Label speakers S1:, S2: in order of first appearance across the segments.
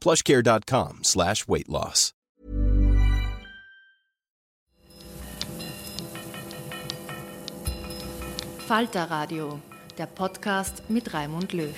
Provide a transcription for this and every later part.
S1: plushcare.com slash weight loss.
S2: Falter Radio, der Podcast mit Raimund Löw.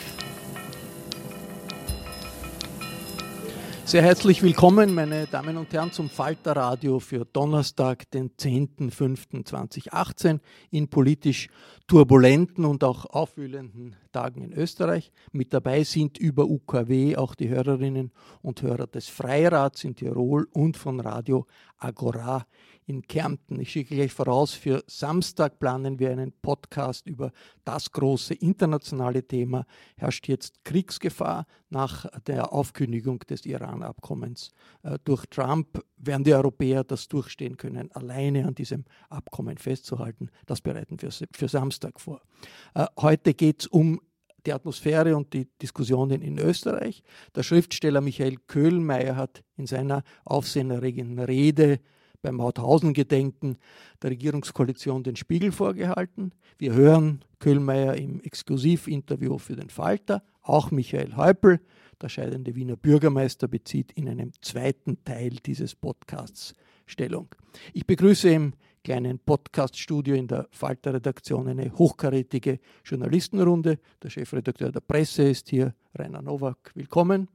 S3: Sehr herzlich willkommen, meine Damen und Herren, zum Falter Radio für Donnerstag, den 10.05.2018 in politisch turbulenten und auch aufwühlenden Tagen in Österreich. Mit dabei sind über UKW auch die Hörerinnen und Hörer des Freirats in Tirol und von Radio Agora in Kärnten. Ich schicke gleich voraus, für Samstag planen wir einen Podcast über das große internationale Thema. Herrscht jetzt Kriegsgefahr nach der Aufkündigung des Iran-Abkommens äh, durch Trump? Werden die Europäer das durchstehen können, alleine an diesem Abkommen festzuhalten? Das bereiten wir für Samstag vor. Äh, heute geht es um die Atmosphäre und die Diskussionen in Österreich. Der Schriftsteller Michael Köhlmeier hat in seiner aufsehenerregenden Rede beim Mauthausen-Gedenken der Regierungskoalition den Spiegel vorgehalten. Wir hören Köhlmeier im Exklusivinterview für den Falter. Auch Michael Häupl, der scheidende Wiener Bürgermeister, bezieht in einem zweiten Teil dieses Podcasts Stellung. Ich begrüße im kleinen Podcaststudio in der Falter-Redaktion eine hochkarätige Journalistenrunde. Der Chefredakteur der Presse ist hier, Rainer Nowak. Willkommen.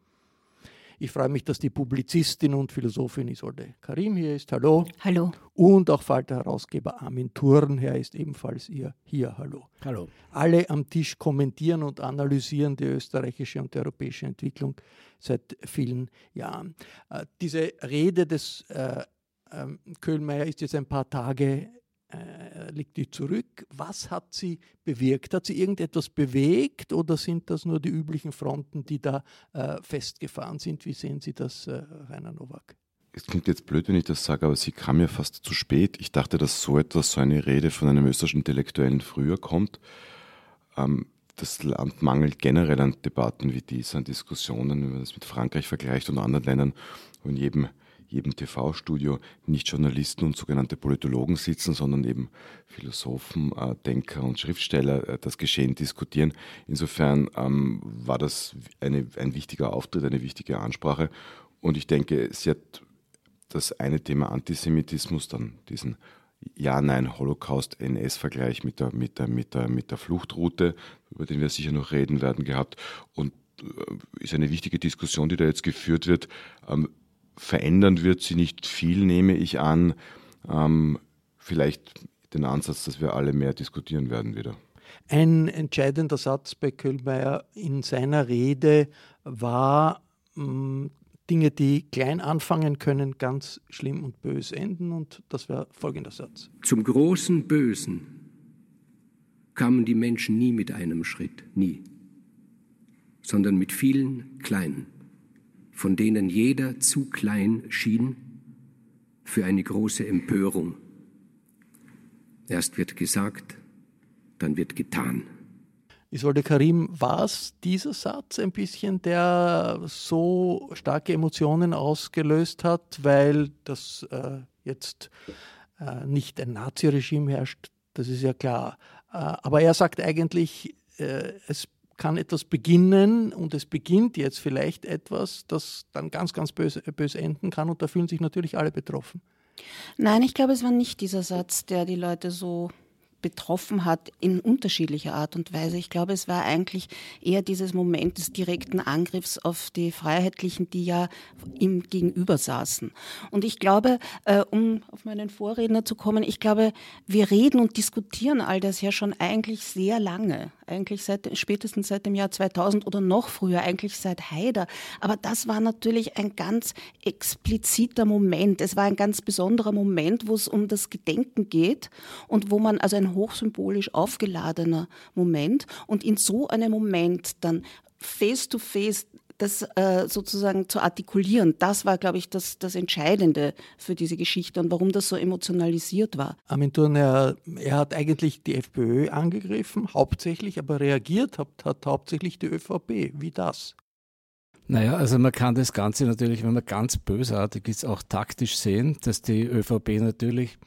S3: Ich freue mich, dass die Publizistin und Philosophin Isolde Karim hier ist. Hallo.
S4: Hallo.
S3: Und auch Falter-Herausgeber Armin Thurnherr ist ebenfalls ihr hier. Hallo.
S5: Hallo.
S3: Alle am Tisch kommentieren und analysieren die österreichische und die europäische Entwicklung seit vielen Jahren. Äh, diese Rede des äh, äh, Köhlmeier ist jetzt ein paar Tage äh, liegt die zurück. Was hat sie bewirkt? Hat sie irgendetwas bewegt oder sind das nur die üblichen Fronten, die da äh, festgefahren sind? Wie sehen Sie das, äh, Rainer Nowak?
S5: Es klingt jetzt blöd, wenn ich das sage, aber sie kam ja fast zu spät. Ich dachte, dass so etwas, so eine Rede von einem österreichischen Intellektuellen früher kommt. Ähm, das Land mangelt generell an Debatten wie diese, an Diskussionen, wenn man das mit Frankreich vergleicht und anderen Ländern, wo in jedem jedem TV-Studio nicht Journalisten und sogenannte Politologen sitzen, sondern eben Philosophen, äh, Denker und Schriftsteller äh, das Geschehen diskutieren. Insofern ähm, war das eine, ein wichtiger Auftritt, eine wichtige Ansprache. Und ich denke, sie hat das eine Thema Antisemitismus, dann diesen Ja-Nein-Holocaust-NS-Vergleich mit der, mit, der, mit, der, mit der Fluchtroute, über den wir sicher noch reden werden, gehabt. Und äh, ist eine wichtige Diskussion, die da jetzt geführt wird. Verändern wird sie nicht viel, nehme ich an. Ähm, vielleicht den Ansatz, dass wir alle mehr diskutieren werden wieder.
S3: Ein entscheidender Satz bei Köhlmeier in seiner Rede war, mh, mm, Dinge, die klein anfangen können, ganz schlimm und bös enden. Und das war folgender Satz.
S6: Zum großen Bösen kamen die Menschen nie mit einem Schritt, nie, sondern mit vielen kleinen von denen jeder zu klein schien für eine große Empörung. Erst wird gesagt, dann wird getan.
S3: Isolde Karim, war es dieser Satz ein bisschen, der so starke Emotionen ausgelöst hat, weil das äh, jetzt äh, nicht ein Naziregime herrscht, das ist ja klar. Äh, aber er sagt eigentlich, äh, es kann etwas beginnen und es beginnt jetzt vielleicht etwas, das dann ganz, ganz böse, böse enden kann und da fühlen sich natürlich alle betroffen.
S4: Nein, ich glaube, es war nicht dieser Satz, der die Leute so betroffen hat in unterschiedlicher Art und Weise. Ich glaube, es war eigentlich eher dieses Moment des direkten Angriffs auf die Freiheitlichen, die ja ihm gegenüber saßen. Und ich glaube, äh, um auf meinen Vorredner zu kommen, ich glaube, wir reden und diskutieren all das ja schon eigentlich sehr lange eigentlich seit, spätestens seit dem Jahr 2000 oder noch früher, eigentlich seit Haider. Aber das war natürlich ein ganz expliziter Moment. Es war ein ganz besonderer Moment, wo es um das Gedenken geht und wo man, also ein hochsymbolisch aufgeladener Moment und in so einem Moment dann face to face das äh, sozusagen zu artikulieren, das war, glaube ich, das, das Entscheidende für diese Geschichte und warum das so emotionalisiert war.
S3: Armin Thurner, er hat eigentlich die FPÖ angegriffen, hauptsächlich, aber reagiert hat, hat hauptsächlich die ÖVP. Wie das?
S7: Naja, also man kann das Ganze natürlich, wenn man ganz bösartig ist, auch taktisch sehen, dass die ÖVP natürlich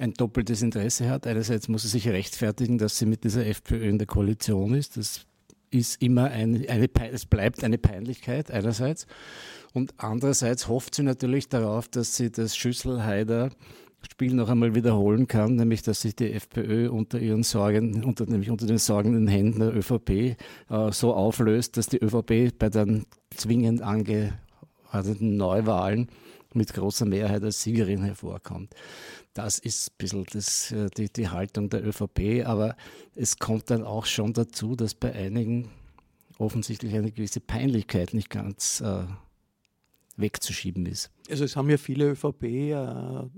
S7: ein doppeltes Interesse hat. Einerseits muss sie sich rechtfertigen, dass sie mit dieser FPÖ in der Koalition ist. Das ist immer eine, eine, es bleibt eine Peinlichkeit einerseits und andererseits hofft sie natürlich darauf, dass sie das Schüsselheider Spiel noch einmal wiederholen kann, nämlich dass sich die FPÖ unter ihren Sorgen, unter, nämlich unter den sorgenden Händen der ÖVP äh, so auflöst, dass die ÖVP bei den zwingend angeordneten Neuwahlen mit großer Mehrheit als Siegerin hervorkommt. Das ist ein bisschen das, äh, die, die Haltung der ÖVP, aber es kommt dann auch schon dazu, dass bei einigen offensichtlich eine gewisse Peinlichkeit nicht ganz äh, wegzuschieben ist.
S3: Also es haben ja viele ÖVP-Granten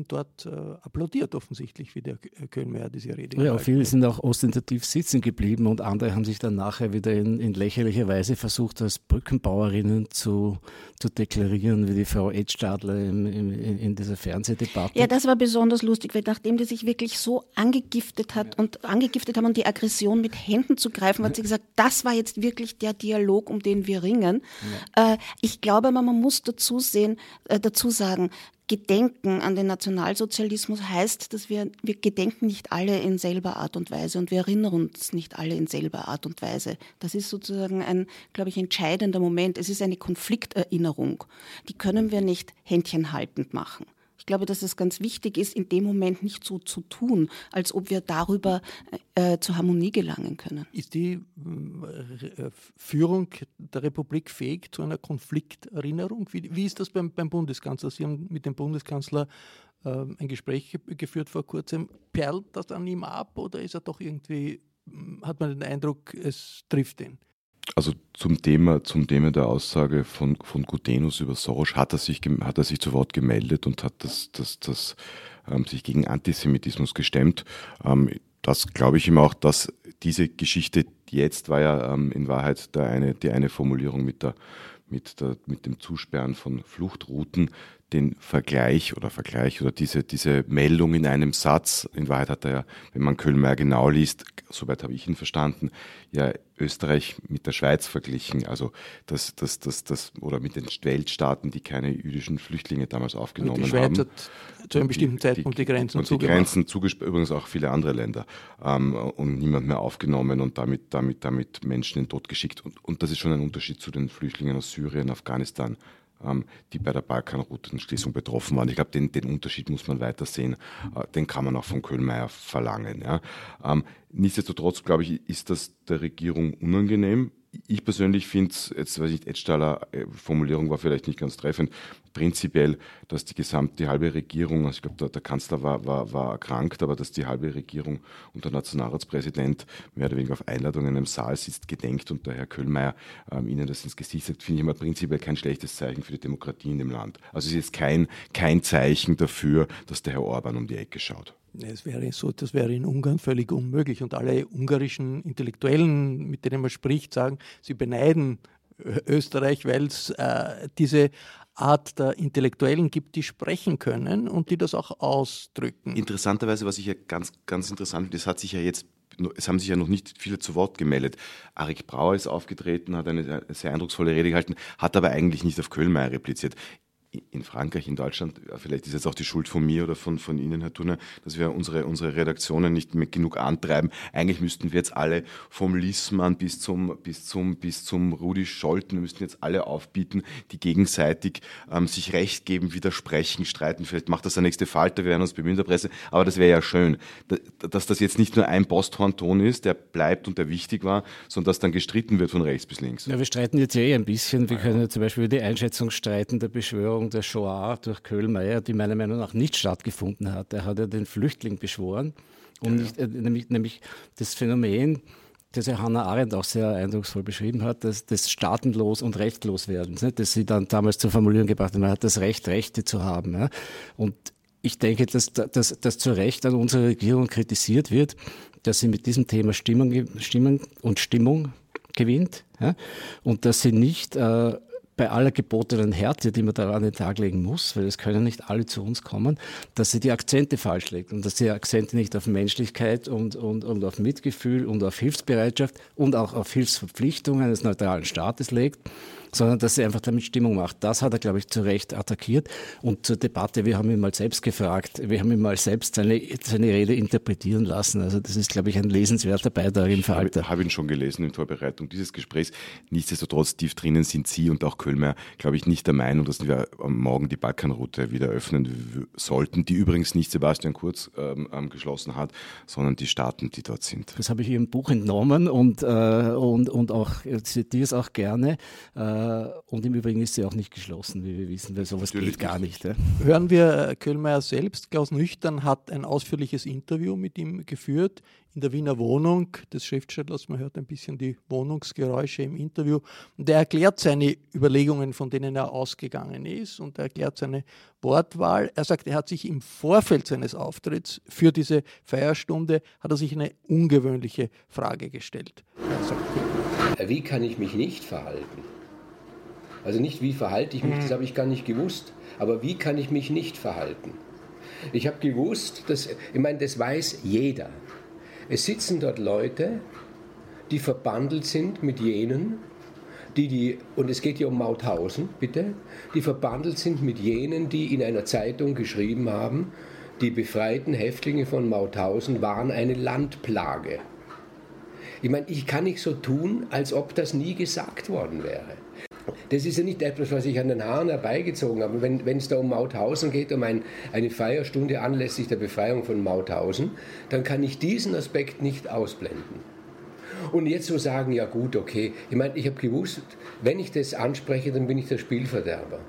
S3: äh, dort äh, applaudiert offensichtlich, wie der Kölnmeier diese Rede
S7: Ja, viele sind auch ostentativ sitzen geblieben und andere haben sich dann nachher wieder in, in lächerlicher Weise versucht, als Brückenbauerinnen zu, zu deklarieren, wie die Frau Edstadler im, im, in dieser Fernsehdebatte.
S4: Ja, das war besonders lustig, weil nachdem die sich wirklich so angegiftet hat und angegiftet haben und die Aggression mit Händen zu greifen, hat sie gesagt, das war jetzt wirklich der Dialog, um den wir ringen. Ja. Äh, ich glaube, man muss dazu sehen, äh, dazu sagen, Gedenken an den Nationalsozialismus heißt, dass wir, wir gedenken nicht alle in selber Art und Weise und wir erinnern uns nicht alle in selber Art und Weise. Das ist sozusagen ein, glaube ich, entscheidender Moment. Es ist eine Konflikterinnerung. Die können wir nicht händchenhaltend machen. Ich glaube, dass es ganz wichtig ist, in dem Moment nicht so zu tun, als ob wir darüber äh, zur Harmonie gelangen können.
S3: Ist die äh, Führung der Republik fähig zu einer Konflikterinnerung? Wie, wie ist das beim, beim, Bundeskanzler? Sie haben mit dem Bundeskanzler äh, ein Gespräch geführt vor kurzem. Perlt das an ihm ab oder ist er doch irgendwie, hat man den Eindruck, es trifft ihn?
S5: Also zum Thema, zum Thema der Aussage von, von Gutenus über Soros hat er sich, hat er sich zu Wort gemeldet und hat das, das, das, ähm, sich gegen Antisemitismus gestemmt. Ähm, das glaube ich ihm auch, dass diese Geschichte jetzt war ja ähm, in Wahrheit der eine, die eine Formulierung mit, der, mit, der, mit dem Zusperren von Fluchtrouten, den Vergleich oder Vergleich oder diese, diese Meldung in einem Satz. In Wahrheit hat er ja, wenn man Kölnmeier genau liest, soweit habe ich ihn verstanden, ja Österreich mit der Schweiz verglichen, also das, das, das, das, oder mit den Weltstaaten, die keine jüdischen Flüchtlinge damals aufgenommen haben. Die Schweiz haben.
S3: hat zu einem bestimmten die, Zeitpunkt die, die Grenzen
S5: und zugemacht. Die Grenzen zugesperrt, übrigens auch viele andere Länder ähm, und niemand mehr aufgenommen und damit, damit, damit Menschen in den Tod geschickt. Und, und das ist schon ein Unterschied zu den Flüchtlingen aus Syrien, Afghanistan, die bei der Balkanroutenschließung betroffen waren. Ich glaube, den, den Unterschied muss man weiter sehen. Äh, den kann man auch von Kölmeier verlangen. Ja. Ähm, nichtsdestotrotz, glaube ich, ist das der Regierung unangenehm ich persönlich finde es, jetzt weiß ich, Edstaller äh, Formulierung war vielleicht nicht ganz treffend, prinzipiell, dass die gesamte, halbe Regierung, also ich glaube, der, der, Kanzler war, war, war erkrankt, aber dass die halbe Regierung und der Nationalratspräsident mehr oder weniger auf Einladung in einem Saal sitzt, gedenkt und der Herr Köhlmeier ähm, ihnen das ins Gesicht sagt, finde ich immer prinzipiell kein schlechtes Zeichen für die Demokratie in dem Land. Also es ist kein, kein Zeichen dafür, dass der Herr Orban um die Ecke schaut.
S3: Es wäre so, das wäre in Ungarn völlig unmöglich. Und alle ungarischen Intellektuellen, mit denen man spricht, sagen, sie beneiden Österreich, weil es äh, diese Art der Intellektuellen gibt, die sprechen können und die das auch ausdrücken.
S5: Interessanterweise, was ich ja ganz, ganz interessant finde, das hat sich ja jetzt es haben sich ja noch nicht viele zu Wort gemeldet. Arik Brauer ist aufgetreten, hat eine sehr eindrucksvolle Rede gehalten, hat aber eigentlich nicht auf Köhlmeier repliziert in Frankreich, in Deutschland, vielleicht ist jetzt auch die Schuld von mir oder von, von Ihnen, Herr Thurner, dass wir unsere, unsere Redaktionen nicht mehr genug antreiben. Eigentlich müssten wir jetzt alle vom Lissmann bis zum, bis zum, bis zum Rudi Scholten, wir müssten jetzt alle aufbieten, die gegenseitig ähm, sich Recht geben, widersprechen, streiten. Vielleicht macht das der nächste Falter, wir werden uns bemühen der Presse, aber das wäre ja schön, dass das jetzt nicht nur ein Posthornton ist, der bleibt und der wichtig war, sondern dass dann gestritten wird von rechts bis links.
S7: Ja, wir streiten jetzt eh ein bisschen. Wir können ja zum Beispiel über die Einschätzung streiten der Beschwörung Verschwörung der Shoah durch Köhlmeier, die meiner Meinung nach nicht stattgefunden hat. Er hat ja den Flüchtling beschworen, um ja, nicht, äh, nämlich, nämlich das Phänomen, das ja Hannah Arendt auch sehr eindrucksvoll beschrieben hat, dass das staatenlos und rechtlos werden, ne? das sie dann damals zur Formulierung gebracht hat, man hat das Recht, Rechte zu haben. Ja? Und ich denke, dass, dass, dass zu Recht an unserer Regierung kritisiert wird, dass sie mit diesem Thema Stimmung, Stimmung und Stimmung gewinnt ja? und dass sie nicht äh, bei aller gebotenen Härte, die man da an den Tag legen muss, weil es können nicht alle zu uns kommen, dass sie die Akzente falsch legt und dass sie Akzente nicht auf Menschlichkeit und, und, und auf Mitgefühl und auf Hilfsbereitschaft und auch auf Hilfsverpflichtungen eines neutralen Staates legt, sondern dass er einfach damit Stimmung macht. Das hat er, glaube ich, zu Recht attackiert. Und zur Debatte, wir haben ihn mal selbst gefragt, wir haben ihn mal selbst seine, seine Rede interpretieren lassen. Also das ist, glaube ich, ein lesenswerter Beitrag im Falter.
S5: Ich habe ihn schon gelesen in Vorbereitung dieses Gesprächs. Nichtsdestotrotz, tief drinnen sind Sie und auch Kölmer, glaube ich, nicht der Meinung, dass wir morgen die Balkanroute wieder öffnen sollten, die übrigens nicht Sebastian Kurz ähm, ähm geschlossen hat, sondern die Staaten, die dort sind.
S7: Das habe ich Ihrem Buch entnommen und, äh, und, und auch zitiere es auch gerne. Äh, und im Übrigen ist sie auch nicht geschlossen, wie wir wissen, weil sowas Natürlich geht gar nicht. Ja.
S3: Hören wir äh, Köhlmeier selbst. Klaus Nüchtern hat ein ausführliches Interview mit ihm geführt in der Wiener Wohnung des Schriftstellers. Man hört ein bisschen die Wohnungsgeräusche im Interview. Und er erklärt seine Überlegungen, von denen er ausgegangen ist. Und er erklärt seine Wortwahl. Er sagt, er hat sich im Vorfeld seines Auftritts für diese Feierstunde, hat er sich eine ungewöhnliche Frage gestellt.
S6: Sagt, wie kann ich mich nicht verhalten? Also nicht, wie verhalte ich mich, das mhm. habe ich gar nicht gewusst. Aber wie kann ich mich nicht verhalten? Ich habe gewusst, dass, ich meine, das weiß jeder. Es sitzen dort Leute, die verbandelt sind mit jenen, die die, und es geht hier um Mauthausen, bitte, die verbandelt sind mit jenen, die in einer Zeitung geschrieben haben, die befreiten Häftlinge von Mauthausen waren eine Landplage. Ich meine, ich kann nicht so tun, als ob das nie gesagt worden wäre. Das ist ja nicht etwas, was ich an den Haaren herbeigezogen habe. Wenn, es da um Mauthausen geht, um ein, eine Feierstunde anlässlich der Befreiung von Mauthausen, dann kann ich diesen Aspekt nicht ausblenden. Und jetzt so sagen, ja gut, okay. Ich meine, ich habe gewusst, wenn ich das anspreche, dann bin ich der Spielverderber.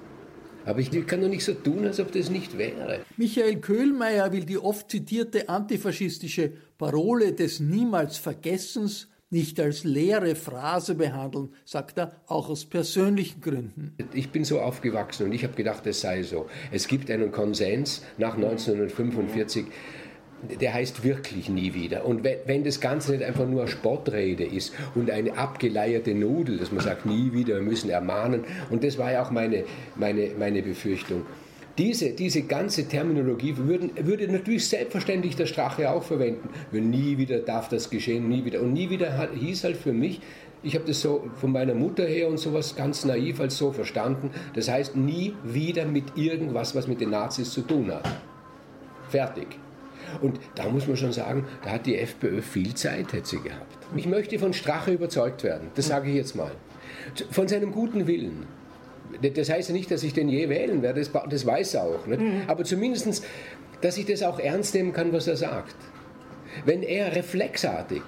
S6: Aber ich kann doch nicht so tun, als ob das nicht wäre.
S8: Michael Köhlmeier will die oft zitierte antifaschistische Parole des Niemals Vergessens nicht als leere Phrase behandeln, sagt er, auch aus persönlichen Gründen.
S6: Ich bin so aufgewachsen und ich habe gedacht, es sei so. Es gibt einen Konsens nach 1945 der heißt wirklich nie wieder. Und wenn, das Ganze nicht einfach nur eine Spottrede ist und eine abgeleierte Nudel, dass man sagt, nie wieder, wir müssen ermahnen, und das war ja auch meine, meine, meine Befürchtung. Diese, diese ganze Terminologie würden, würde natürlich selbstverständlich der Strache auch verwenden. Nie wieder darf das geschehen, nie wieder. Und nie wieder hieß halt für mich, ich habe das so von meiner Mutter her und sowas ganz naiv als so verstanden. Das heißt, nie wieder mit irgendwas, was mit den Nazis zu tun hat. Fertig. Und da muss man schon sagen, da hat die FPÖ viel Zeit, hätte sie gehabt. Ich möchte von Strache überzeugt werden, das sage ich jetzt mal. Von seinem guten Willen. Das heißt ja nicht, dass ich den je wählen werde, das, das weiß er auch. Mhm. Aber zumindest, dass ich das auch ernst nehmen kann, was er sagt. Wenn er reflexartig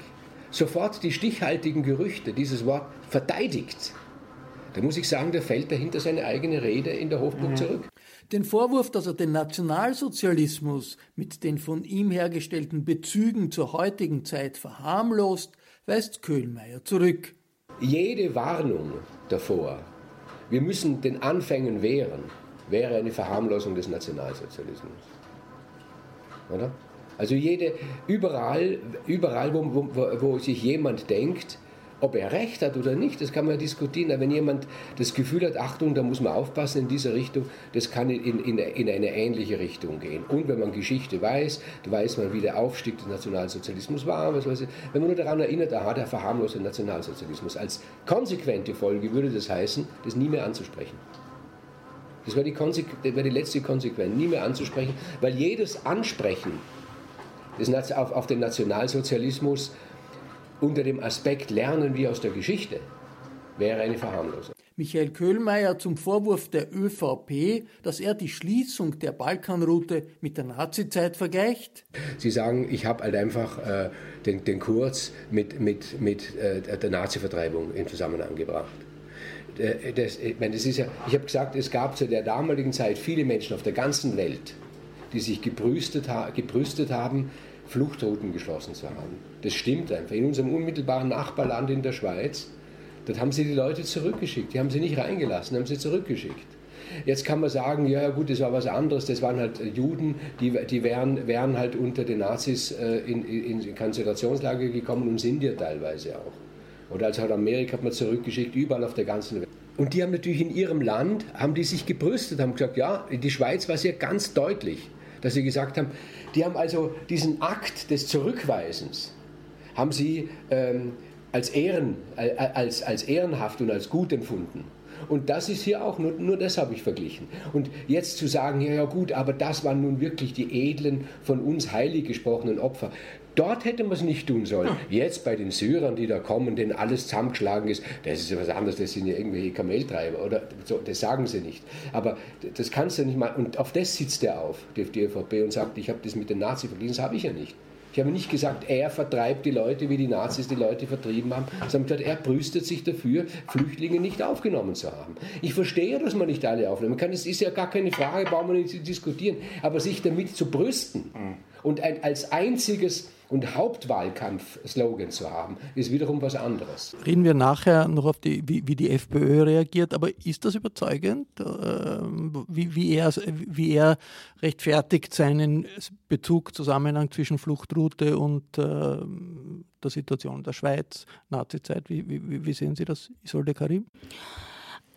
S6: sofort die stichhaltigen Gerüchte, dieses Wort verteidigt, dann muss ich sagen, der fällt dahinter seine eigene Rede in der Hofburg mhm. zurück.
S8: Den Vorwurf, dass er den Nationalsozialismus mit den von ihm hergestellten Bezügen zur heutigen Zeit verharmlost, weist Köhlmeier zurück.
S6: Jede Warnung davor, wir müssen den Anfängen wehren, wäre eine Verharmlosung des Nationalsozialismus. Oder? Also jede, überall, überall wo, wo, wo sich jemand denkt, Ob er recht hat oder nicht, das kann man diskutieren. Aber wenn jemand das Gefühl hat, Achtung, da muss man aufpassen in dieser Richtung, das kann in, in, in eine ähnliche Richtung gehen. Und wenn man Geschichte weiß, da weiß man, wie der Aufstieg des Nationalsozialismus war. Was weiß ich. Wenn man nur daran erinnert, aha, der verharmloste Nationalsozialismus. Als konsequente Folge würde das heißen, das nie mehr anzusprechen. Das wäre die, wär die letzte Konsequenz, nie mehr anzusprechen, weil jedes Ansprechen auf, auf den Nationalsozialismus unter dem Aspekt lernen wir aus der Geschichte, wäre eine Verharmlosung.
S8: Michael Köhlmeier zum Vorwurf der ÖVP, dass er die Schließung der Balkanroute mit der Nazizeit vergleicht?
S6: Sie sagen, ich habe halt einfach äh, den, den Kurz mit, mit, mit äh, der Nazi-Vertreibung in Zusammenhang gebracht. Äh, das, ich meine, das ist ja, ich habe gesagt, es gab zu der damaligen Zeit viele Menschen auf der ganzen Welt, die sich gebrüstet, gebrüstet haben, Fluchtrouten geschlossen zu haben. Das stimmt einfach. In unserem unmittelbaren Nachbarland in der Schweiz, dort haben sie die Leute zurückgeschickt. Die haben sie nicht reingelassen, haben sie zurückgeschickt. Jetzt kann man sagen, ja gut, das war was anderes, das waren halt Juden, die, die wären, wären halt unter den Nazis äh, in, in, Konzentrationslager gekommen und sind ja teilweise auch. Oder als halt Amerika hat man zurückgeschickt, überall auf der ganzen Welt. Und die haben natürlich in ihrem Land, haben die sich gebrüstet, haben gesagt, ja, die Schweiz war sehr ganz deutlich, dass sie gesagt haben, die haben also diesen Akt des Zurückweisens, haben sie ähm, als, Ehren, äh, als, als ehrenhaft und als gut empfunden. Und das ist hier auch, nur, nur das habe ich verglichen. Und jetzt zu sagen, ja, ja gut, aber das waren nun wirklich die edlen, von uns heilig gesprochenen Opfer. Dort hätte man es nicht tun sollen. Jetzt bei den Syrern, die da kommen, denen alles zusammengeschlagen ist, das ist ja was anderes, das sind ja irgendwelche Kameltreiber, oder so, das sagen sie nicht. Aber das kannst du nicht mal, und auf das sitzt er auf, die ÖVP, und sagt, ich habe das mit den Nazis verglichen, das habe ich ja nicht. Ich habe nicht gesagt, er vertreibt die Leute, wie die Nazis die Leute vertrieben haben, sondern gesagt, er brüstet sich dafür, Flüchtlinge nicht aufgenommen zu haben. Ich verstehe, dass man nicht alle aufnehmen kann. Es ist ja gar keine Frage, brauchen wir nicht zu diskutieren. Aber sich damit zu brüsten mhm. und ein, als einziges und Hauptwahlkampf-Slogan zu haben, ist wiederum was anderes.
S3: Reden wir nachher noch auf die, wie, wie die FPÖ reagiert, aber ist das überzeugend, äh, wie, wie, er, wie er rechtfertigt seinen Bezug, Zusammenhang zwischen Fluchtroute und äh, der Situation der Schweiz, Nazizeit? Wie, wie, wie sehen Sie das, Isolde Karim?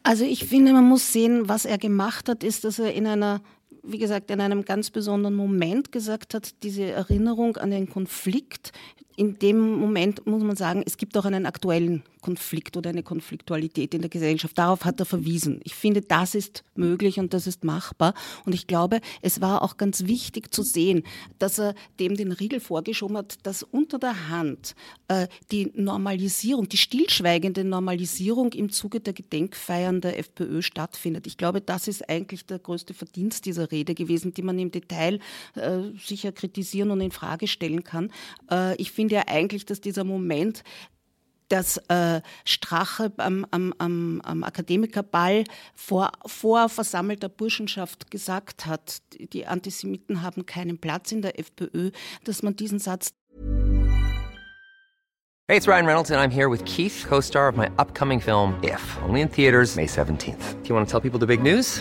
S4: Also ich finde, man muss sehen, was er gemacht hat, ist, dass er in einer wie gesagt, in einem ganz besonderen Moment gesagt hat, diese Erinnerung an den Konflikt. In dem Moment muss man sagen, es gibt auch einen aktuellen Konflikt oder eine Konfliktualität in der Gesellschaft. Darauf hat er verwiesen. Ich finde, das ist möglich und das ist machbar. Und ich glaube, es war auch ganz wichtig zu sehen, dass er dem den Riegel vorgeschoben hat, dass unter der Hand äh, die Normalisierung, die stillschweigende Normalisierung im Zuge der Gedenkfeiern der FPÖ stattfindet. Ich glaube, das ist eigentlich der größte Verdienst dieser Rede gewesen, die man im Detail äh, sicher kritisieren und in Frage stellen kann. Äh, ich finde ja eigentlich, dass dieser Moment dass äh, Strache am, am, am, am Akademikerball vor, vor versammelter Burschenschaft gesagt hat, die Antisemiten haben keinen Platz in der FPÖ, dass man diesen Satz.
S9: Hey, it's Ryan Reynolds and I'm here with Keith, co-star of my upcoming film If, only in theaters May 17th. Do you want to tell people the big news?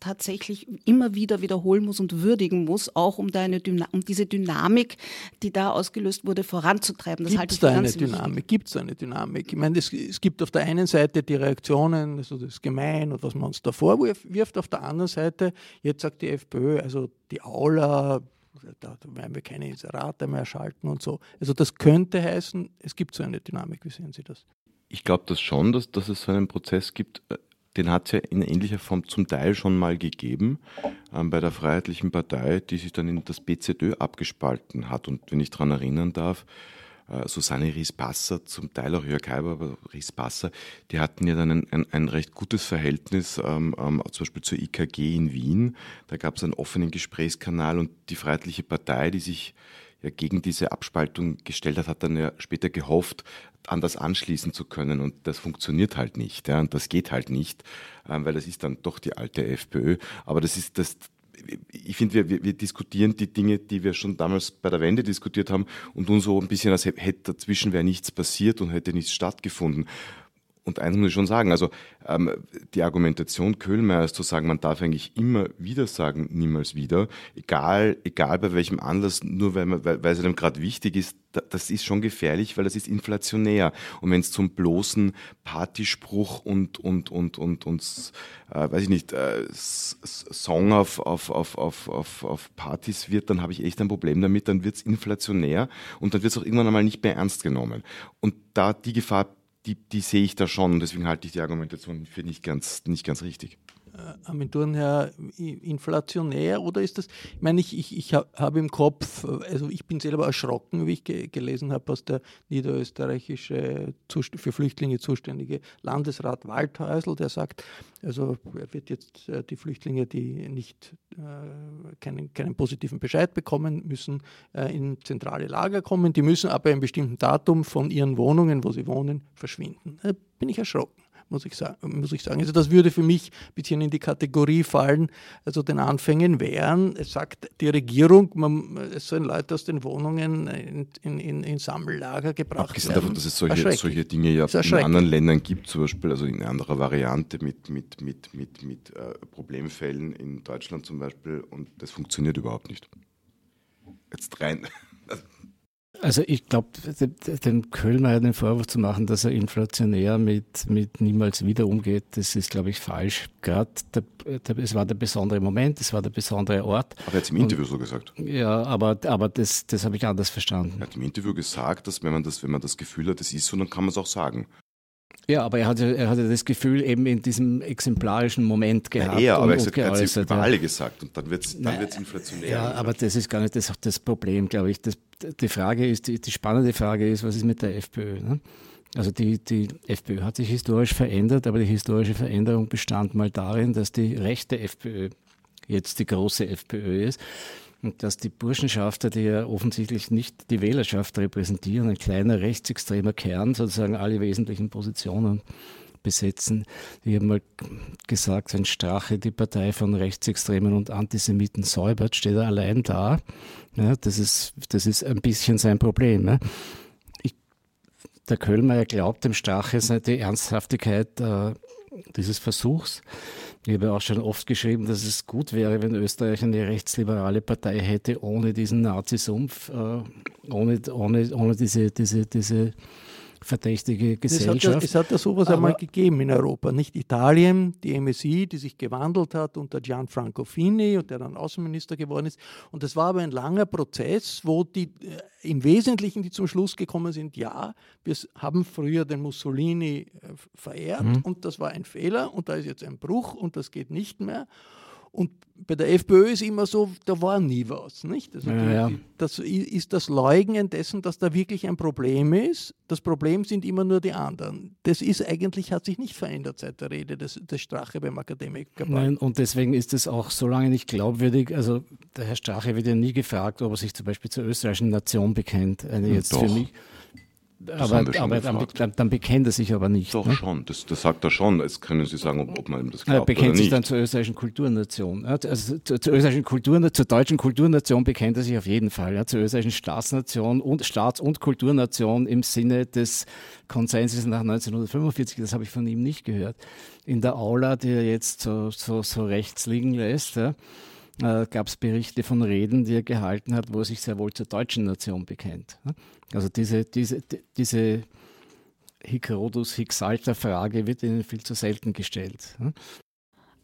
S4: Tatsächlich immer wieder wiederholen muss und würdigen muss, auch um, da eine um diese Dynamik, die da ausgelöst wurde, voranzutreiben.
S3: Das Gibt es da eine Dynamik? Gibt es eine Dynamik? Ich meine, es, es, gibt auf der einen Seite die Reaktionen, also das ist gemein und was man uns da vorwirft, auf der anderen Seite, jetzt sagt die FPÖ, also die Aula, da werden wir keine Inserate mehr schalten und so. Also das könnte heißen, es gibt so eine Dynamik. Wie sehen Sie das?
S5: Ich glaube das schon, dass, dass es so einen Prozess gibt, äh, den hat es ja in ähnlicher Form zum Teil schon mal gegeben ähm, bei der Freiheitlichen Partei, die sich dann in das BZÖ abgespalten hat. Und wenn ich daran erinnern darf, äh, Susanne Ries-Passer, zum Teil auch Jörg Heiber, aber Ries-Passer, die hatten ja dann ein, ein, ein recht gutes Verhältnis, ähm, ähm, zum Beispiel zur IKG in Wien. Da gab es einen offenen Gesprächskanal und die Freiheitliche Partei, die sich ja gegen diese Abspaltung gestellt hat, hat dann ja später gehofft, an das anschließen zu können. Und das funktioniert halt nicht. Ja, und das geht halt nicht, ähm, weil das ist dann doch die alte FPÖ. Aber das ist das, ich finde, wir, wir, diskutieren die Dinge, die wir schon damals bei der Wende diskutiert haben und tun so ein bisschen, als hätte dazwischen wäre nichts passiert und hätte nichts stattgefunden. Und eins muss ich schon sagen, also ähm, die Argumentation Köhlmeiers zu sagen, man darf eigentlich immer wieder sagen, niemals wieder, egal, egal bei welchem Anlass, nur weil, man, weil, weil es einem gerade wichtig ist, das ist schon gefährlich, weil das ist inflationär. Und wenn es zum bloßen Partyspruch und, und, und, und, und äh, weiß ich nicht, äh, Song auf, auf, auf, auf, auf, auf Partys wird, dann habe ich echt ein Problem damit, dann wird es inflationär und dann wird es auch irgendwann einmal nicht mehr ernst genommen. Und da die Gefahr die, die sehe ich da schon und deswegen halte ich die Argumentation für nicht ganz, nicht ganz richtig.
S3: Äh, Aventuren her inflationär oder ist das, ich meine, ich, ich, ich habe im Kopf, also ich bin selber erschrocken, wie ich ge gelesen habe, was der niederösterreichische für Flüchtlinge zuständige Landesrat Waldhäusl, der sagt, also er wird jetzt äh, die Flüchtlinge, die nicht äh, keinen, keinen positiven Bescheid bekommen, müssen äh, in zentrale Lager kommen, die müssen aber einem bestimmten Datum von ihren Wohnungen, wo sie wohnen, verschwinden. Da bin ich erschrocken muss ich, sagen, muss ich sagen. Also das würde für mich ein bisschen in die Kategorie fallen, also den Anfängen wären, es sagt die Regierung, man, es sollen Leute aus den Wohnungen in, in, in Sammellager gebracht
S5: Abgesehen werden. davon, dass es solche, solche Dinge ja in anderen Ländern gibt, zum Beispiel, also in anderer Variante mit, mit, mit, mit, mit äh, Problemfällen in Deutschland zum Beispiel und das funktioniert überhaupt nicht. Jetzt rein.
S7: Also ich glaube, dem Kölner den Vorwurf zu machen, dass er inflationär mit, mit niemals wieder umgeht, das ist, glaube ich, falsch. Gerade es war der besondere Moment, es war der besondere Ort.
S5: Aber er hat es im Interview so gesagt.
S7: Ja, aber, aber das, das habe ich anders verstanden.
S5: Er hat im Interview gesagt, dass wenn man das, wenn man das Gefühl hat, es ist so, dann kann man es auch sagen.
S7: Ja, aber er hatte, er hatte das Gefühl eben in diesem exemplarischen Moment gehabt.
S5: Ja, aber und, er hat es über alle gesagt und dann wird es dann wird's inflationär.
S7: Ja, aber das ist gar nicht das, das Problem, glaube ich. Das, die Frage ist, die, die, spannende Frage ist, was ist mit der FPÖ? Ne? Also die, die FPÖ hat sich historisch verändert, aber die historische Veränderung bestand mal darin, dass die rechte FPÖ jetzt die große FPÖ ist und dass die Burschenschafter, die ja offensichtlich nicht die Wählerschaft repräsentieren, ein kleiner rechtsextremer Kern, sozusagen alle wesentlichen Positionen besetzen. Ich habe mal gesagt, wenn Strache die Partei von Rechtsextremen und Antisemiten säubert, steht er allein da. Ja, das, ist, das ist ein bisschen sein Problem. Ja. Ich, der Köhlmeier glaubt dem Strache die Ernsthaftigkeit äh, dieses Versuchs. Ich habe auch schon oft geschrieben, dass es gut wäre, wenn Österreich eine rechtsliberale Partei hätte, ohne diesen Nazisumpf, äh, ohne, ohne, ohne diese, diese, diese verdächtige Gesellschaft.
S3: Es hat, ja, es hat ja sowas einmal gegeben in Europa, nicht Italien, die MSI, die sich gewandelt hat unter Gianfranco Fini und der dann Außenminister geworden ist. Und das war aber ein langer Prozess, wo die äh, im Wesentlichen die zum Schluss gekommen sind, ja, wir haben früher den Mussolini äh, verehrt mhm. und das war ein Fehler und da ist jetzt ein Bruch und das geht nicht mehr. Und bei der FPÖ ist immer so, da war nie was. Nicht? Also
S7: ja, ja.
S3: Das ist das Leugnen dessen, dass da wirklich ein Problem ist. Das Problem sind immer nur die anderen. Das ist eigentlich, hat sich nicht verändert seit der Rede des, des Strache beim Akademiker.
S7: Nein, und deswegen ist es auch so lange nicht glaubwürdig. Also der Herr Strache wird ja nie gefragt, ob er sich zum Beispiel zur österreichischen Nation bekennt. Eine jetzt Doch. für mich aber, aber dann, dann, bekennt er sich aber nicht.
S5: Doch ne? schon, das, das, sagt er schon. Jetzt können Sie sagen, ob, ob man ihm das
S7: glaubt. Er bekennt sich dann zur österreichischen Kulturnation. Also zur, zur, österreichischen Kultur, zur deutschen Kulturnation bekennt er sich auf jeden Fall. Ja, zur österreichischen Staatsnation und Staats- und Kulturnation im Sinne des Konsenses nach 1945. Das habe ich von ihm nicht gehört. In der Aula, die er jetzt so, so, so rechts liegen lässt. Ja, äh, gab es Berichte von Reden, die er gehalten hat, wo er sich sehr wohl zur deutschen Nation bekennt. Also diese, diese, diese Hic Rodus, Hic Salta Frage wird ihnen viel zu selten gestellt.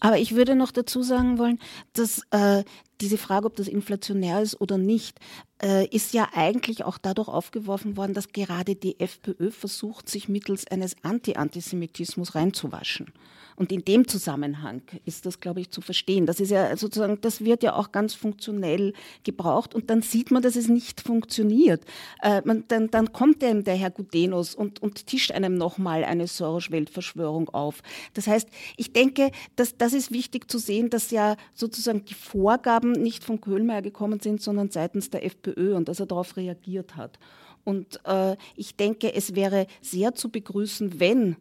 S4: Aber ich würde noch dazu sagen wollen, dass äh, diese Frage, ob das inflationär ist oder nicht, äh, ist ja eigentlich auch dadurch aufgeworfen worden, dass gerade die FPÖ versucht, sich mittels eines Anti-Antisemitismus reinzuwaschen. Und in dem Zusammenhang ist das, glaube ich, zu verstehen. Das ist ja sozusagen, das wird ja auch ganz funktionell gebraucht und dann sieht man, dass es nicht funktioniert. Äh, man, dann, dann kommt einem der Herr Gudenus und, und tischt einem nochmal eine Soros-Weltverschwörung auf. Das heißt, ich denke, dass das ist wichtig zu sehen, dass ja sozusagen die Vorgaben Angaben nicht von Köhlmeier gekommen sind, sondern seitens der FPÖ und dass er darauf reagiert hat. Und äh, ich denke, es wäre sehr zu begrüßen, wenn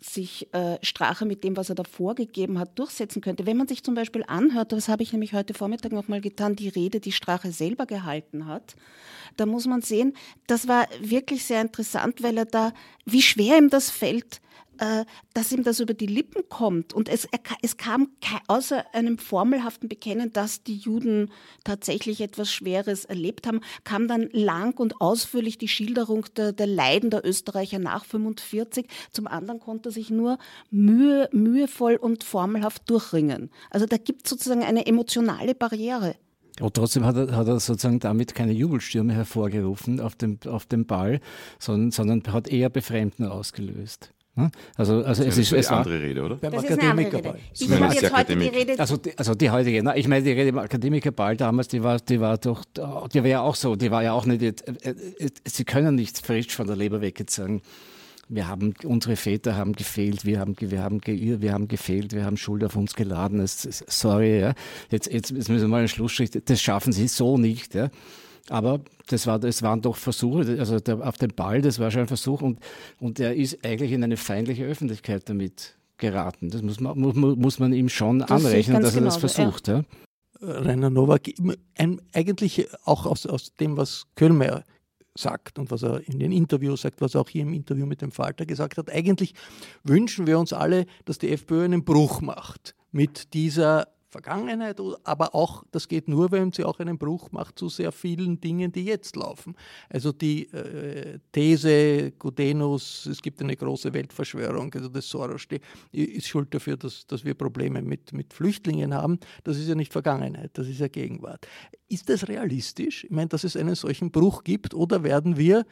S4: sich äh, Strache mit dem, was er da vorgegeben hat, durchsetzen könnte. Wenn man sich zum Beispiel anhört, das habe ich nämlich heute Vormittag nochmal getan, die Rede, die Strache selber gehalten hat, da muss man sehen, das war wirklich sehr interessant, weil er da, wie schwer ihm das fällt, äh, dass ihm das über die Lippen kommt. Und es, es kam außer einem formelhaften Bekennen, dass die Juden tatsächlich etwas Schweres erlebt haben, kam dann lang und ausführlich die Schilderung der, der Leiden der Österreicher nach 45. Zum anderen konnte er sich nur mühe, mühevoll und formelhaft durchringen. Also da gibt es sozusagen eine emotionale Barriere.
S7: Und trotzdem hat er, hat er sozusagen damit keine Jubelstürme hervorgerufen auf dem, auf dem Ball, sondern, sondern hat eher Befremden ausgelöst. Also, also
S5: das
S7: es
S5: ist
S7: ist
S5: eine andere Rede, oder?
S4: Beim Akademikerball.
S5: Ich meine jetzt heute die
S4: Rede.
S7: Also die, also die heutige, na, ich meine die Rede im Akademikerball damals, die war, die war doch, die war ja auch so, die war ja auch nicht, äh, äh, sie können nicht frisch von der Leber weg jetzt sagen, wir haben, unsere Väter haben gefehlt, wir haben, wir haben geirrt, wir haben gefehlt, wir haben Schuld auf uns geladen, sorry, ja. Jetzt, jetzt müssen wir mal einen Schlussstrich, das schaffen sie so nicht, ja. Aber das, war, das waren doch Versuche, also der, auf den Ball, das war schon ein Versuch und, und er ist eigentlich in eine feindliche Öffentlichkeit damit geraten. Das muss man, muss, muss man ihm schon das anrechnen, dass er das versucht. Ja.
S3: ja. Rainer Nowak, ein, eigentlich auch aus, aus dem, was Kölmeier sagt und was er in den Interviews sagt, was er auch hier im Interview mit dem Falter gesagt hat. Eigentlich wünschen wir uns alle, dass die FPÖ einen Bruch macht mit dieser Vergangenheit, aber auch, das geht nur, wenn sie auch einen Bruch macht zu sehr vielen Dingen, die jetzt laufen. Also die äh, These, Gudenus, es gibt eine große Weltverschwörung, also das Soros ist schuld dafür, dass, dass wir Probleme mit, mit Flüchtlingen haben. Das ist ja nicht Vergangenheit, das ist ja Gegenwart. Ist das realistisch? Ich meine, dass es einen solchen Bruch gibt oder werden wir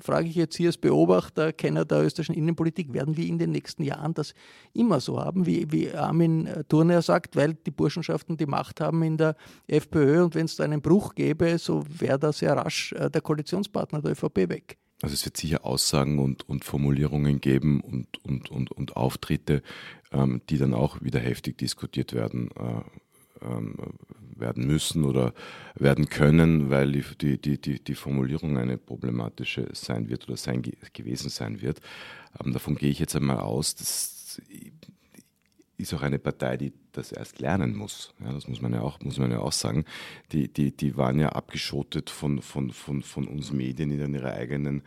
S3: frage ich jetzt hier als Beobachter, Kenner der österreichischen Innenpolitik, werden wir in den nächsten Jahren das immer so haben, wie, wie Armin Thurner sagt, weil die Burschenschaften die Macht haben in der FPÖ und wenn es da einen Bruch gäbe, so wäre da sehr rasch äh, der Koalitionspartner der ÖVP weg.
S5: Also es wird sicher Aussagen und, und Formulierungen geben und, und, und, und Auftritte, ähm, die dann auch wieder heftig diskutiert werden. Äh, ähm, werden müssen oder werden können, weil die, die, die, die Formulierung eine problematische sein wird oder sein, gewesen sein wird. Ähm, davon gehe ich jetzt einmal aus. Das ist auch eine Partei, die das erst lernen muss. Ja, das muss man ja auch, muss man ja auch sagen. Die, die, die waren ja abgeschottet von, von, von, von uns Medien in ihrer eigenen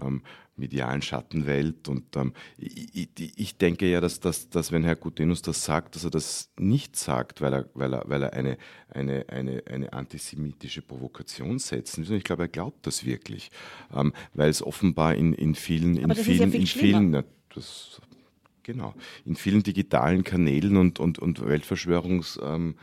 S5: ähm, medialen Schattenwelt. Und ähm, ich, ich, denke ja, dass, dass, dass wenn Herr Gutenus das sagt, dass er das nicht sagt, weil er, weil er, weil er eine, eine, eine, eine antisemitische Provokation setzen will. Ich glaube, er glaubt das wirklich. Ähm, weil es offenbar in, in vielen, in vielen, ja in vielen, na, das Genau. In vielen digitalen Kanälen und, und, und Weltverschwörungsecken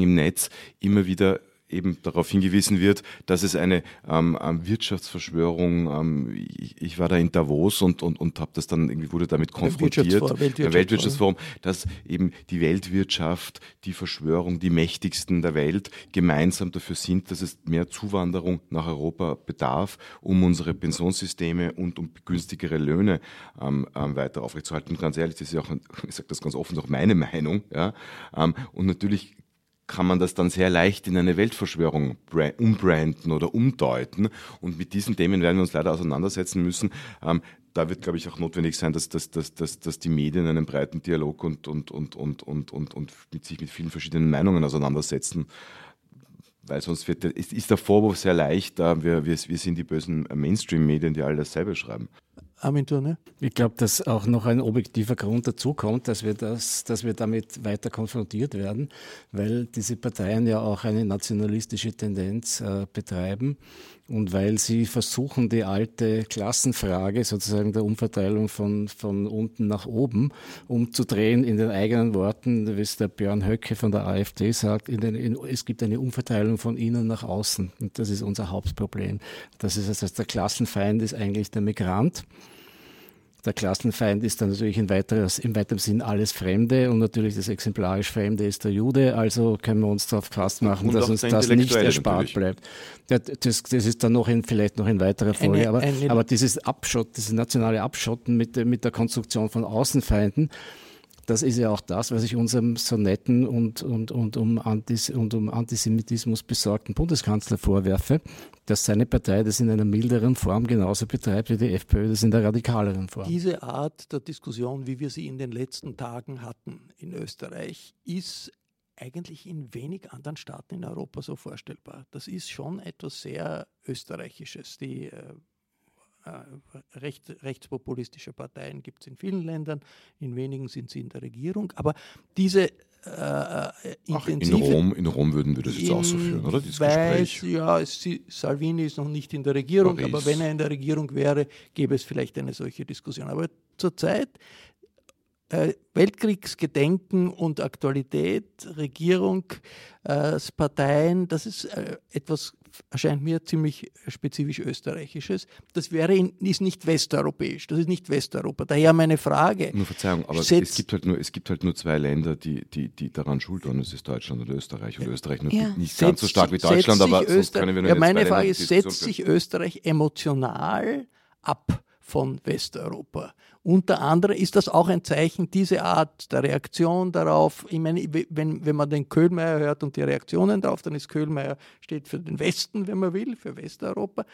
S5: im Netz immer wieder eben darauf hingewiesen wird, dass es eine ähm, ähm Wirtschaftsverschwörung, ähm, ich, ich, war da in Davos und, und, und habe das dann irgendwie wurde damit konfrontiert, Weltwirtschaftsforum, Weltwirtschaftsforum, dass eben die Weltwirtschaft, die Verschwörung, die mächtigsten der Welt gemeinsam dafür sind, dass es mehr Zuwanderung nach Europa bedarf, um unsere Pensionssysteme und um günstigere Löhne ähm, ähm, weiter aufrechtzuerhalten. Und ganz ehrlich, das ist ja auch, ich sage das ganz offen, auch meine Meinung. Ja? Ähm, und natürlich kann man das dann sehr leicht in eine Weltverschwörung umbranden oder umdeuten. Und mit diesen Themen werden wir uns leider auseinandersetzen müssen. Ähm, da wird, glaube ich, auch notwendig sein, dass, dass, dass, dass, dass die Medien einen breiten Dialog und, und, und, und, und, und, und mit sich mit vielen verschiedenen Meinungen auseinandersetzen. Weil sonst wird, ist, ist der Vorwurf sehr leicht, wir, wir, wir sind die bösen Mainstream-Medien, die all dasselbe schreiben.
S3: Armin Turner?
S7: Ich glaube, dass auch noch ein objektiver Grund dazu kommt, dass wir, das, dass wir damit weiter konfrontiert werden, weil diese Parteien ja auch eine nationalistische Tendenz äh, betreiben und weil sie versuchen, die alte Klassenfrage sozusagen der Umverteilung von, von unten nach oben umzudrehen in den eigenen Worten, wie es der Björn Höcke von der AfD sagt, in den, in, es gibt eine Umverteilung von innen nach außen. Und das ist unser Hauptproblem. Das ist also der Klassenfeind ist eigentlich der Migrant. Der Klassenfeind ist dann natürlich in weiteres, im weiteren Sinn alles Fremde und natürlich das exemplarisch Fremde ist der Jude. Also können wir uns darauf fast machen, und dass uns das nicht erspart bleibt. Das, das, ist dann noch in, vielleicht noch in weiterer Folge. Eine, aber, eine aber dieses Abschott, dieses nationale Abschotten mit, mit der Konstruktion von Außenfeinden, das ist ja auch das, was ich unserem so netten und, und, und, um, Antis und um Antisemitismus besorgten Bundeskanzler vorwerfe, dass seine Partei das in einer milderen Form genauso betreibt wie die FPÖ das in der radikaleren Form.
S3: Diese Art der Diskussion, wie wir sie in den letzten Tagen hatten in Österreich, ist eigentlich in wenig anderen Staaten in Europa so vorstellbar. Das ist schon etwas sehr Österreichisches. Die äh, äh, recht, rechtspopulistische Parteien gibt es in vielen Ländern, in wenigen sind sie in der Regierung. Aber diese äh,
S5: Ach, in, Rom, in Rom würden wir das jetzt auch so führen, oder?
S3: Dieses weiß, Gespräch. Ja, es, Salvini ist noch nicht in der Regierung, Paris. aber wenn er in der Regierung wäre, gäbe es vielleicht eine solche Diskussion. Aber zurzeit äh, Weltkriegsgedenken und Aktualität, Regierung, äh, Parteien, das ist äh, etwas, erscheint mir ziemlich spezifisch österreichisches. Das wäre in, ist nicht westeuropäisch, das ist nicht Westeuropa. Daher meine Frage.
S5: Nur Verzeihung, aber es gibt, halt nur, es gibt halt nur zwei Länder, die, die, die daran schuld waren. Das ist Deutschland und Österreich. Und Österreich ja. nicht setzt ganz so stark wie Deutschland, aber sonst können wir nur
S3: ja, Meine Frage ist, setzt sich Österreich emotional ab von Westeuropa? Unter anderem ist das auch ein Zeichen, diese Art der Reaktion darauf. Ich meine, wenn, wenn man den Köhlmeier hört und die Reaktionen darauf, dann ist Köhlmeier steht für den Westen, wenn man will, für Westeuropa.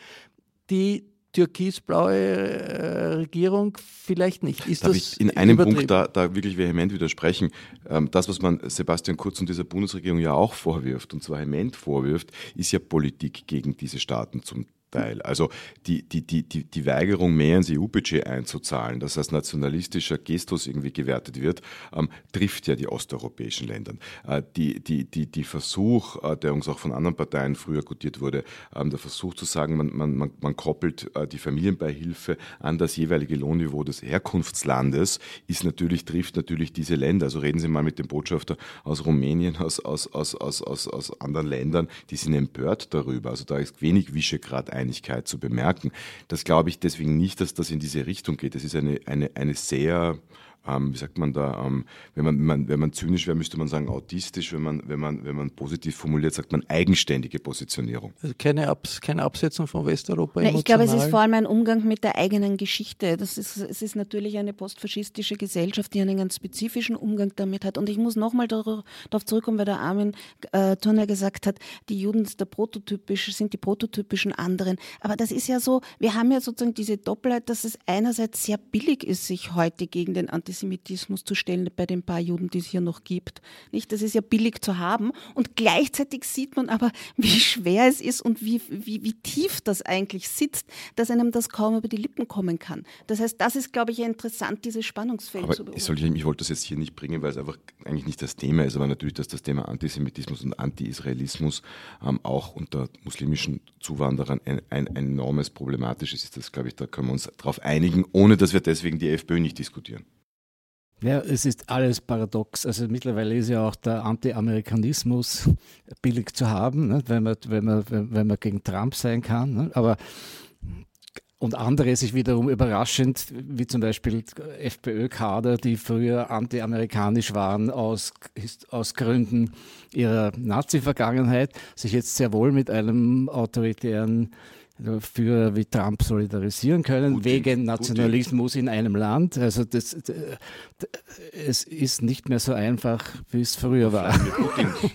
S3: Die türkisblaue äh, Regierung vielleicht nicht. Ist
S5: Darf ich in einem Punkt da, da, wirklich vehement widersprechen? Ähm, das, was man Sebastian Kurz und dieser Bundesregierung ja auch vorwirft, und zwar vehement vorwirft, ist ja Politik gegen diese Staaten zum Teil. Also die, die, die, die, die Weigerung, mehr ins EU-Budget einzuzahlen, das als nationalistischer Gestus irgendwie gewertet wird, ähm, trifft ja die osteuropäischen Länder. Äh, die, die, die, die Versuch, äh, der uns auch von anderen Parteien früher gutiert wurde, ähm, der Versuch zu sagen, man, man, man, man koppelt äh, die Familienbeihilfe an das jeweilige Lohnniveau des Herkunftslandes, ist natürlich, trifft natürlich diese Länder. Also reden Sie mal mit dem Botschafter aus Rumänien, aus, aus, aus, aus, aus, aus anderen Ländern, die sind empört darüber. Also da ist wenig Visegrad Einigkeit zu bemerken. Das glaube ich deswegen nicht, dass das in diese Richtung geht. Das ist eine, eine, eine sehr ähm, wie sagt man da, ähm, wenn, man, wenn, man, wenn man zynisch wäre, müsste man sagen autistisch, wenn man, wenn man, wenn man positiv formuliert, sagt man eigenständige Positionierung.
S3: Also keine, Abs keine Absetzung von Westeuropa.
S4: Ja, ich glaube, es ist vor allem ein Umgang mit der eigenen Geschichte. Das ist, es ist natürlich eine postfaschistische Gesellschaft, die einen ganz spezifischen Umgang damit hat. Und ich muss nochmal darauf zurückkommen, weil der Armin äh, Turner gesagt hat, die Juden sind, der prototypisch, sind die prototypischen anderen. Aber das ist ja so, wir haben ja sozusagen diese Doppelheit, dass es einerseits sehr billig ist, sich heute gegen den Antisemitismus Antisemitismus zu stellen bei den paar Juden, die es hier noch gibt. Nicht? Das ist ja billig zu haben. Und gleichzeitig sieht man aber, wie schwer es ist und wie, wie, wie tief das eigentlich sitzt, dass einem das kaum über die Lippen kommen kann. Das heißt, das ist, glaube ich, interessant, dieses Spannungsfeld
S5: aber
S4: zu beobachten.
S5: Ich, soll, ich wollte das jetzt hier nicht bringen, weil es einfach eigentlich nicht das Thema ist, aber natürlich, dass das Thema Antisemitismus und Anti-Israelismus ähm, auch unter muslimischen Zuwanderern ein, ein, ein enormes problematisches ist. Das, glaube ich, da können wir uns darauf einigen, ohne dass wir deswegen die FPÖ nicht diskutieren.
S7: Ja, es ist alles paradox. Also mittlerweile ist ja auch der Anti-Amerikanismus billig zu haben, ne? wenn, man, wenn, man, wenn man gegen Trump sein kann. Ne? Aber und andere sich wiederum überraschend, wie zum Beispiel FPÖ-Kader, die früher anti-amerikanisch waren aus, aus Gründen ihrer Nazi-Vergangenheit, sich jetzt sehr wohl mit einem autoritären für wie Trump solidarisieren können, Putin, wegen Nationalismus Putin. in einem Land. Also das, es ist nicht mehr so einfach, wie es früher war.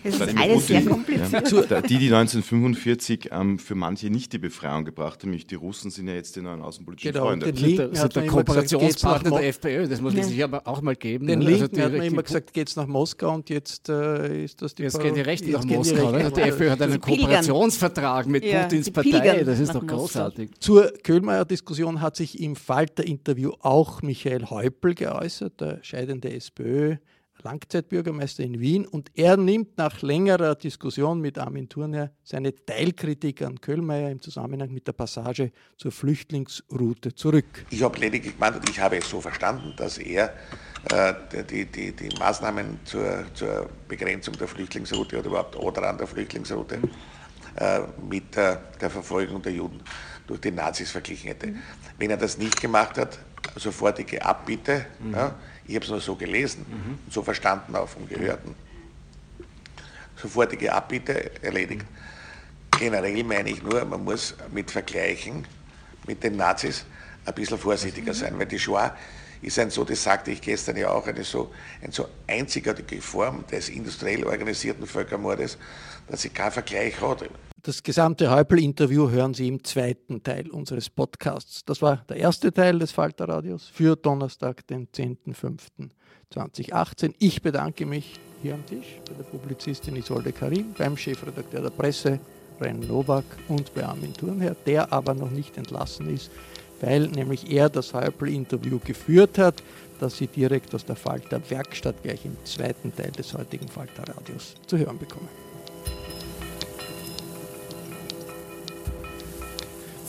S4: Es ist alles sehr kompliziert.
S5: Ja. Die, die 1945 ähm, für manche nicht die Befreiung gebracht haben, nämlich die Russen sind ja jetzt die neuen außenpolitischen genau, Freunde.
S7: Den Linken sind der Kooperationspartner der FPÖ, das muss man sich aber auch mal geben.
S3: Den also Linken also hat man immer gesagt, geht es nach Moskau und jetzt äh, ist das die
S7: Jetzt gehen die Rechten nach Moskau. Die, die FPÖ hat einen Kooperationsvertrag mit ja, Putins Partei. Das ist ist doch großartig.
S3: Zur Köhlmeier-Diskussion hat sich im Falter-Interview auch Michael Häupl geäußert, der scheidende SPÖ. Langzeitbürgermeister in Wien und er nimmt nach längerer Diskussion mit Armin Thurner seine Teilkritik an Köhlmeier im Zusammenhang mit der Passage zur Flüchtlingsroute zurück.
S10: Ich habe lediglich gemeint und ich habe es so verstanden, dass er äh, die, die, die Maßnahmen zur, zur Begrenzung der Flüchtlingsroute oder überhaupt oder an der Flüchtlingsroute mit der, Verfolgung der Juden durch die Nazis verglichen hätte. Mhm. Wenn er das nicht gemacht hat, sofortige Abbitte, mhm. ja, ich habe es nur so gelesen mhm. und so verstanden auch vom Gehörten, sofortige Abbitte erledigt. Generell meine ich nur, man muss mit Vergleichen mit den Nazis ein bisschen vorsichtiger sein, weil die Shoah ist ein so, das sagte ich gestern ja auch, eine so, eine so einzigartige Form des industriell organisierten Völkermordes, dass sie keinen Vergleich hat.
S3: Das gesamte Häupl-Interview hören Sie im zweiten Teil unseres Podcasts. Das war der erste Teil des Falterradios für Donnerstag, den 10.05.2018. Ich bedanke mich hier am Tisch bei der Publizistin Isolde Karim, beim Chefredakteur der Presse Ren Nowak und bei Armin Thurnherr, der aber noch nicht entlassen ist, weil nämlich er das Häupl-Interview geführt hat, das Sie direkt aus der Falter Werkstatt gleich im zweiten Teil des heutigen Falterradios zu hören bekommen.